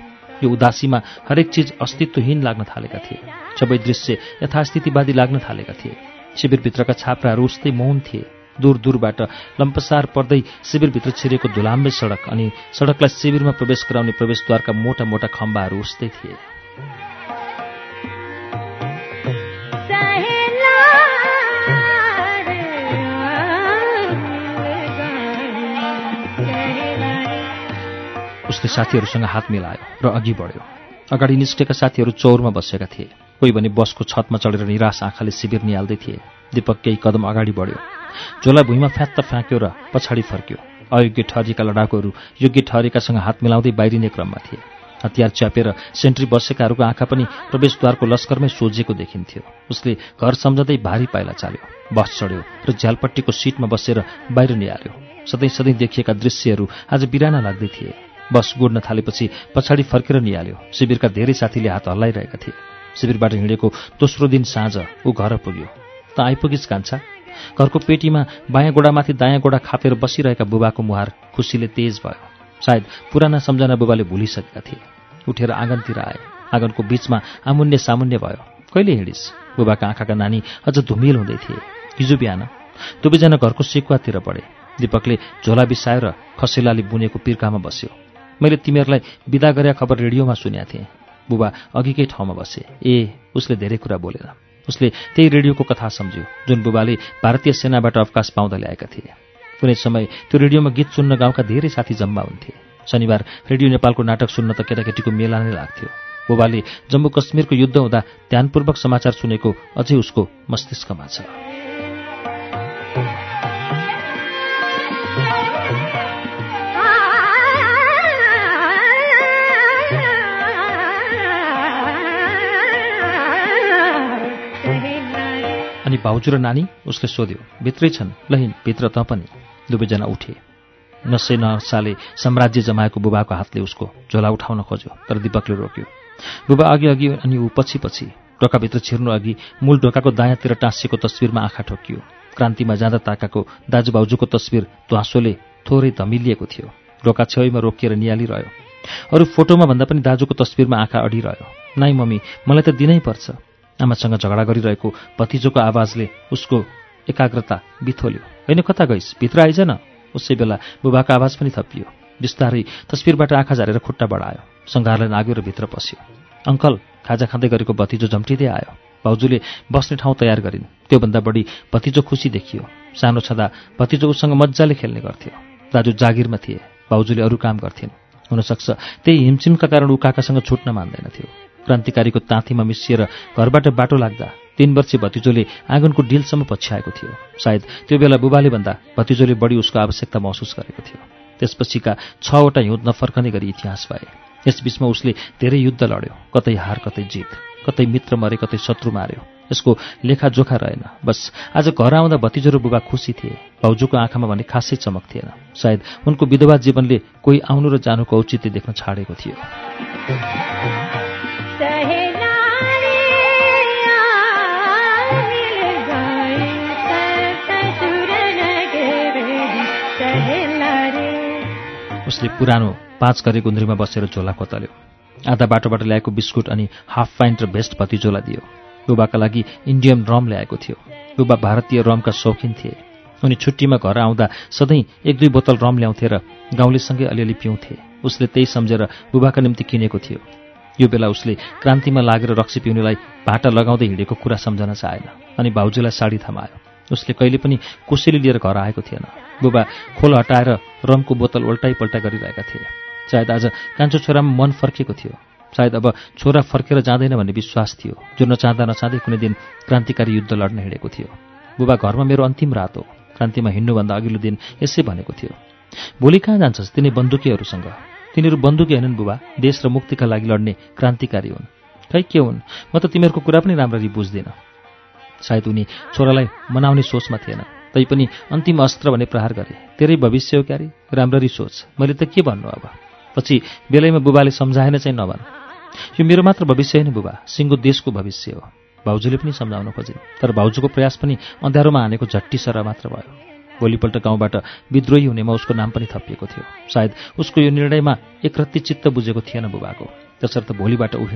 यो उदासीमा हरेक चिज अस्तित्वहीन लाग्न थालेका थिए। सबै दृश्य यथास्थितिवादी लाग्न थालेका थिए। शिविरभित्रका छाप्राहरू उस्तै मौन थिए। दूर दूरबाट लम्पसार पर्दै शिविरभित्र छिरेको धुलाम्बे सडक अनि सडकलाई शिविरमा प्रवेश गराउने प्रवेशद्वारका मोटा मोटा खम्बाहरू उस्तै थिए। उसले साथीहरूसँग हात मिलायो र अघि बढ्यो। अगाडि निस्केका साथीहरू चौरमा बसेका थिए। कोही भने बसको छतमा चढेर निराश आँखाले शिविर निहाल्दै थिए। दीपक केही कदम अगाडि बढ्यो। झोला भुइँमा फ्यात्त फ्याँक्यो र पछाडि फर्क्यो। अयोग्य ठहरीका लडाकुहरू योग्य ठहरेकासँग हात मिलाउँदै बाहिरिने क्रममा थिए। हतियार च्यापेर सेन्ट्री बसेकाहरूको आँखा पनि प्रवेशद्वारको लस्करमै सोझेको देखिन्थ्यो। उसले घर सम्झँदै भारी पाइला चाल्यो। बस चढ्यो र झ्यालपट्टिको सिटमा बसेर बाहिर निहाल्यो। सधैँ सधैँ देखिएका दृश्यहरू आज बिराना लाग्दै थिए। बस गुड्न थालेपछि पछाडि फर्केर निहाल्यो। शिविरका धेरै साथीले हात हल्लाइरहेका थिए। शिविरबाट हिँडेको दोस्रो दिन साँझ ऊ घर पुग्यो। त आइपुगिस् कान्छा। घरको पेटीमा बायाँ गोडामाथि दायाँ गोडा खापेर बसिरहेका बुबाको मुहार खुसीले तेज भयो। सायद पुराना सम्झना बुबाले भुलिसकेका थिए। उठेर आँगनतिर आए आँगनको बीचमा आमुन्य सामुन्य भयो। कहिले हिँडिस्? बुबाका आँखाका नानी अझ धुमिल हुँदै थिए। हिजो बिहान दुवैजना घरको सेकुवातिर बढे दीपकले झोला बिसाएर खसेलाले बुनेको पिर्कामा बस्यो। मैले तिमीहरूलाई विदा गरे खबर रेडियोमा सुनेका थिएँ। बुबा अघिकै ठाउँमा बसे। ए उसले धेरै कुरा बोलेन। उसले त्यही रेडियोको कथा सम्झ्यो जुन बुबाले भारतीय सेनाबाट अवकाश पाउँदा ल्याएका थिए। कुनै समय त्यो रेडियोमा गीत सुन्न गाउँका धेरै साथी जम्मा हुन्थे। शनिबार रेडियो नेपालको नाटक सुन्न त केटाकेटीको मेला नै लाग्थ्यो। बुबाले जम्मू कश्मीरको युद्ध हुँदा ध्यानपूर्वक समाचार सुनेको अझै उसको मस्तिष्कमा छ। अनि भाउजू र नानी उसले सोध्यो भित्रै छन्? लहिन भित्र त पनि। दुवैजना उठे। नसै नसाले साम्राज्य जमाएको बुबाको हातले उसको झोला उठाउन खोज्यो तर दिपकले रोक्यो। बुबा अघि अघि अनि ऊ पछि पछि ढोकाभित्र छिर्नु अघि मूल ढोकाको दायाँतिर टाँसिएको तस्विरमा आँखा ठोकियो। क्रान्तिमा जाँदा ताकाको दाजुभाउजूको तस्विर ध्वाँसोले थोरै धमिलिएको थियो। ढोका छेउमा रोकिएर निहालिरह्यो। अरू फोटोमा भन्दा पनि दाजुको तस्विरमा आँखा अडिरह्यो नाइ मम्मी मलाई त दिनै पर्छ। आमासँग झगडा गरिरहेको भतिजोको आवाजले उसको एकाग्रता बिथोल्यो। होइन कता गइस्? भित्र आइज न उसै बेला बुबाको आवाज पनि थपियो। बिस्तारै तस्विरबाट आँखा झारेर खुट्टा बढायो। सङ्घारलाई नाग्यो र भित्र पस्यो। अङ्कल खाजा खाँदै गरेको भतिजो झम्टिँदै आयो। भाउजूले बस्ने ठाउँ तयार गरिन्। त्योभन्दा बढी भतिजो खुसी देखियो। सानो छँदा भतिजो उसँग मजाले खेल्ने गर्थ्यो। दाजु जागिरमा थिए। भाउजूले अरू काम गर्थिन्। हुनसक्छ त्यही हिमचिमका कारण ऊ काकासँग छुट्न मान्दैनथ्यो क्रान्तिकारीको ताँतीमा मिसिएर घरबाट बाटो लाग्दा तीन वर्षीय भतिजोले आँगनको डिलसम्म पछ्याएको थियो। सायद त्यो बेला बुबाले भन्दा भतिजोले बढी उसको आवश्यकता महसुस गरेको थियो। त्यसपछिका छवटा हिउँद नफर्कने गरी इतिहास भए यसबीचमा उसले धेरै युद्ध लड्यो। कतै हार कतै जित कतै मित्र मरे कतै शत्रु मार्यो। यसको लेखाजोखा रहेन। बस आज घर आउँदा भतिजो र बुबा खुसी थिए। भाउजूको आँखामा भने खासै चमक थिएन। सायद उनको विधवा जीवनले कोही आउनु र जानुको औचित्य देख्न छाडेको थियो। उसले पुरानो पाँच गरे गुन्द्रीमा बसेर झोला कोतल्यो आधा बाटोबाट ल्याएको बिस्कुट अनि हाफ पाइन्ट र भेस्ट भतिजोला दियो। बुबाका लागि इन्डियन रम ल्याएको थियो। बुबा भारतीय रमका शौखिन थिए। उनी छुट्टीमा घर आउँदा सधैँ एक दुई बोतल रम ल्याउँथे र गाउँलेसँगै अलिअलि पिउँथे। उसले त्यही सम्झेर बुबाका निम्ति किनेको थियो। यो बेला उसले क्रान्तिमा लागेर रक्सी पिउनेलाई भाटा लगाउँदै हिँडेको कुरा सम्झन चाहेन अनि भाउजूलाई साडी थमायो। उसले कहिले पनि कोसेली लिएर घर आएको थिएन। बुबा खोल हटाएर रमको बोतल उल्टाइ पल्टा गरिरहेका थिए। सायद आज कान्छो छोरामा मन फर्केको थियो। सायद अब छोरा फर्केर जाँदैन भन्ने विश्वास थियो। जो नचाहँदा नचाहँदै कुनै दिन क्रान्तिकारी युद्ध लड्न हिँडेको थियो। बुबा घरमा मेरो अन्तिम रात हो। क्रान्तिमा हिँड्नुभन्दा अघिल्लो दिन यसै भनेको थियो। भोलि कहाँ जान्छस् तिनी बन्दुकीहरूसँग? तिनीहरू बन्दुकी होइनन् बुबा। देश र मुक्तिका लागि लड्ने क्रान्तिकारी हुन्। खै के हुन्? म त तिमीहरूको कुरा पनि राम्ररी बुझ्दिनँ। सायद उनी छोरालाई मनाउने सोचमा थिएन। तैपनि अन्तिम अस्त्र भने प्रहार गरे। तेरै भविष्य हो क्यारे राम्ररी सोच। मैले त के भन्नु अब? पछि बेलैमा बुबाले सम्झाएन चाहिँ नभन। यो मेरो मात्र भविष्य होइन बुबा। सिङ्गो देशको भविष्य हो। भाउजूले पनि सम्झाउन खोजिन् तर भाउजूको प्रयास पनि अँध्यारोमा हानेको झट्टी सर मात्र भयो। भोलिपल्ट गाउँबाट विद्रोही हुनेमा उसको नाम पनि थपिएको थियो। सायद उसको यो निर्णयमा एकरत्ती चित्त बुझेको थिएन बुबाको। त्यसर्थ भोलिबाट ऊ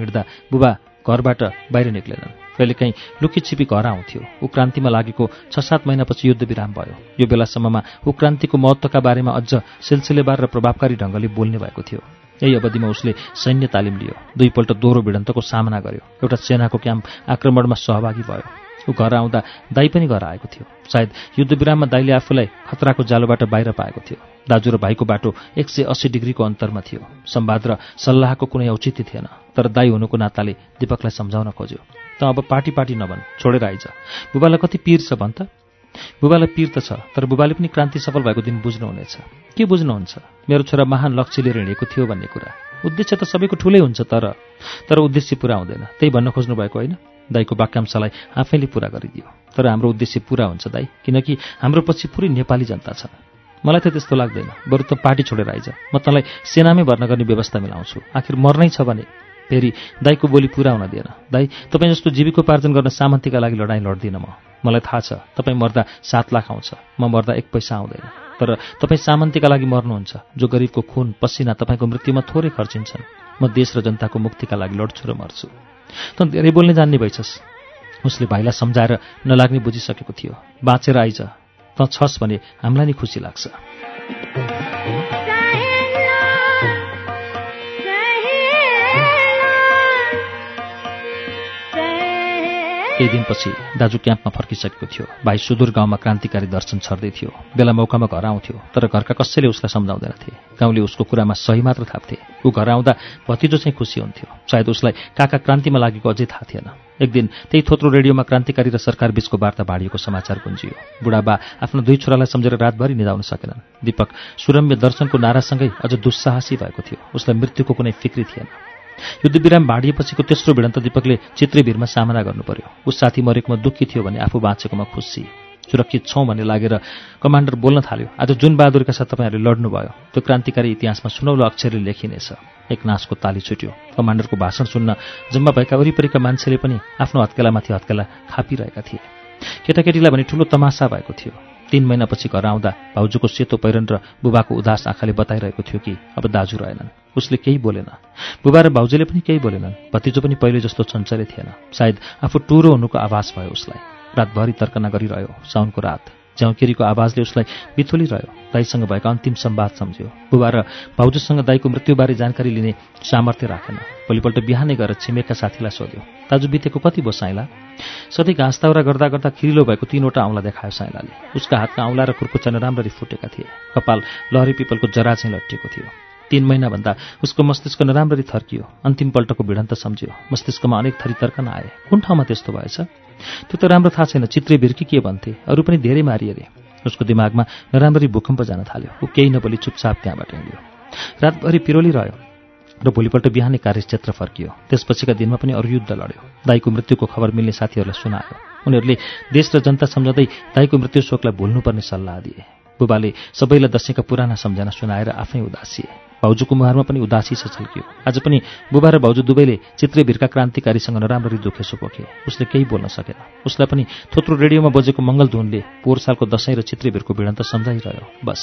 बुबा घरबाट बाहिर निक्लेनन्। कहिलेकाहीँ लुकी छिपी घर आउँथ्यो। ऊ क्रान्तिमा लागेको छ सात महिनापछि युद्ध विराम भयो। यो बेलासम्ममा ऊ क्रान्तिको महत्त्वका बारेमा अझ सिलसिलेबार र प्रभावकारी ढङ्गले बोल्ने भएको थियो। यही अवधिमा उसले सैन्य तालिम लियो। दुईपल्ट दोहोरो भिडन्तको सामना गर्यो। एउटा सेनाको क्याम्प आक्रमणमा सहभागी भयो। ऊ घर आउँदा दाई पनि घर आएको थियो। सायद युद्धविराममा दाईले आफूलाई खतराको जालोबाट बाहिर पाएको थियो। दाजु र भाइको बाटो एक सय अस्सी डिग्रीको अन्तरमा थियो। सम्वाद र सल्लाहको कुनै औचित्य थिएन। तर दाई हुनुको नाताले दिपकलाई सम्झाउन खोज्यो। त अब पार्टी पार्टी नभन् छोडेर आइज। बुबालाई कति पिर छ भन् त? बुबालाई पिर त छ तर बुबाले पनि क्रान्ति सफल भएको दिन बुझ्नुहुनेछ। के बुझ्नुहुन्छ? मेरो छोरा महान लक्ष्य लिएर हिँडेको थियो भन्ने कुरा। उद्देश्य त सबैको ठुलै हुन्छ तर तर उद्देश्य पुरा हुँदैन। त्यही भन्न खोज्नु भएको होइन? दाईको वाक्यांशलाई आफैले पुरा गरिदियो। तर हाम्रो उद्देश्य पुरा हुन्छ दाई किनकि हाम्रो पछि पुरै नेपाली जनता छ मलाई त त्यस्तो लाग्दैन। बरु त पार्टी छोडेर आइज। म तँलाई सेनामै भर्ना गर्ने व्यवस्था मिलाउँछु। आखिर मर्नै छ भने फेरि दाईको बोली पुरा हुन दिएन। दाई तपाईँ जस्तो जीविकोपार्जन गर्न सामन्तीका लागि लडाइँ लड्दिनँ म। मलाई थाहा छ तपाईँ मर्दा सात लाख आउँछ म मर्दा एक पैसा आउँदैन। तर तपाईँ सामन्तीका लागि मर्नुहुन्छ जो गरिबको खुन पसिना तपाईँको मृत्युमा थोरै खर्चिन्छन्। म देश र जनताको मुक्तिका लागि लड्छु र मर्छु। त धेरै बोल्ने जान्ने भइछस्। उसले भाइलाई सम्झाएर नलाग्ने बुझिसकेको थियो। बाँचेर आइज। त छस् भने हामीलाई नि खुसी लाग्छ। केही दिनपछि दाजु क्याम्पमा फर्किसकेको थियो। भाइ सुदूर गाउँमा क्रान्तिकारी दर्शन छर्दै थियो। बेला मौकामा घर आउँथ्यो तर घरका कसैले उसलाई सम्झाउँदैनथे गाउँले उसको कुरामा सही मात्र थाप्थे। ऊ घर आउँदा भतिजो चाहिँ खुसी हुन्थ्यो। सायद उसलाई काका क्रान्तिमा लागेको अझै थाहा थिएन। एक दिन त्यही थोत्रो रेडियोमा क्रान्तिकारी र सरकार बीचको वार्ता भाडिएको समाचार गुन्जियो। बुढाबा आफ्नो दुई छोरालाई सम्झेर रातभरि निधाउन सकेनन्। दीपक सुरम्य दर्शनको नारासँगै अझ दुस्साहसी भएको थियो। उसलाई मृत्युको कुनै फिक्री थिएन। युद्धविराम भाडिएपछिको तेस्रो भिडन्त दीपकले चित्रे भिरमा सामना गर्नु पर्यो उस साथी मरेकोमा दुःखी थियो भने आफू बाँचेकोमा खुसी। सुरक्षित छौँ भन्ने लागेर कमान्डर बोल्न थाल्यो आज जुन बहादुरका साथ तपाईँहरूले लड्नुभयो त्यो क्रान्तिकारी इतिहासमा सुनौलो अक्षरले लेखिनेछ। एक नाचको ताली छुट्यो। कमान्डरको भाषण सुन्न जम्मा भएका वरिपरिका मान्छेले पनि आफ्नो हत्केलामाथि हत्केला खापिरहेका थिए। केटाकेटीलाई भने ठुलो तमासा भएको थियो। तीन महिनापछि घर आउँदा भाउजूको सेतो पहिरन र बुबाको उदास आँखाले बताइरहेको थियो कि अब दाजु रहेनन्। उसले केही बोलेन। बुबा र भाउजूले पनि केही बोलेनन्। भतिजो पनि पहिले जस्तो चञ्चले थिएन। सायद आफू टुरो हुनुको आभास भयो उसलाई। रातभरि तर्कना गरिरह्यो साउनको रात। च्याउकेरीको आवाजले उसलाई बिथोलिरह्यो। दाईसँग भएका अन्तिम संवाद सम्झ्यो। बुबा र भाउजूसँग दाईको मृत्युबारे जानकारी लिने सामर्थ्य राखेन। भोलिपल्ट बिहानै गएर छिमेकका साथीलाई सोध्यो दाजु बितेको कति भयो साइला? सधैँ घाँस दाउरा गर्दा गर्दा खिरिलो भएको तीनवटा औँला देखायो साइलाले। उसका हातका औँला र खुर्कुचन राम्ररी फुटेका थिए। कपाल लहरी पिपलको जरा चाहिँ लट्टिएको थियो। तीन महिनाभन्दा उसको मस्तिष्क नराम्ररी थर्कियो। अन्तिम पल्टको भिडन्त सम्झ्यो। मस्तिष्कमा अनेक थरी तर्कन आए। कुन ठाउँमा त्यस्तो भएछ? त्यो त राम्रो थाहा छैन। चित्रे भिर्की के भन्थे? अरू पनि धेरै मारिए रे। उसको दिमागमा नराम्ररी भूकम्प जान थाल्यो। ऊ केही नबोली चुपचाप त्यहाँबाट हिँड्यो। रातभरि पिरोली रह्यो र भोलिपल्ट बिहानै कार्यक्षेत्र फर्कियो। त्यसपछिका दिनमा पनि अरू युद्ध लड्यो। दाईको मृत्युको खबर मिल्ने साथीहरूलाई सुनायो। उनीहरूले देश र जनता सम्झँदै दाईको मृत्यु शोकलाई भुल्नुपर्ने सल्लाह दिए। बुबाले सबैलाई दसैँका पुराना सम्झना सुनाएर आफै उदासिए भाउजूको मुहारमा पनि उदासी छल्कियो आज पनि बुबा र भाउजू दुवैले चित्रे भिरका क्रान्तिकारीसँग नराम्ररी दुखेसो पोखे। उसले केही बोल्न सकेन। उसलाई पनि थोत्रो रेडियोमा बजेको मङ्गलधुनले पोहोर सालको दसैँ र चित्रे भिरको भिडन्त सम्झाइरह्यो। बस।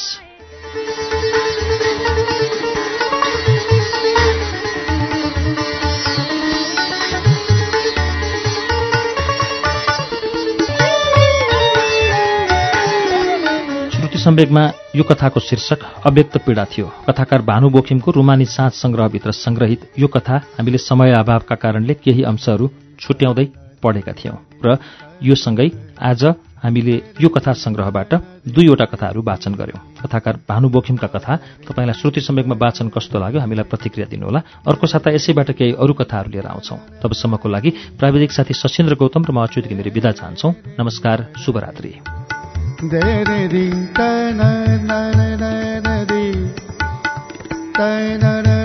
सम्वेकमा यो कथाको शीर्षक अव्यक्त पीडा थियो। कथाकार भानु बोखिमको रुमानी साँझ सङ्ग्रहभित्र सङ्ग्रहित यो कथा हामीले समय अभावका कारणले केही अंशहरू छुट्याउँदै पढेका थियौं। र यो सँगै आज हामीले यो कथा सङ्ग्रहबाट दुईवटा कथाहरू वाचन गर्यौं। कथाकार भानु बोखिमका कथा तपाईँलाई श्रुति सम्वेकमा वाचन कस्तो लाग्यो हामीलाई प्रतिक्रिया दिनुहोला। अर्को साता यसैबाट केही अरू कथाहरू लिएर आउँछौं। तबसम्मको लागि प्राविधिक साथी सशेन्द्र गौतम र म अच्युत घिमिरे विदा चाहन्छौ। नमस्कार शुभरात्री। ी नै नै न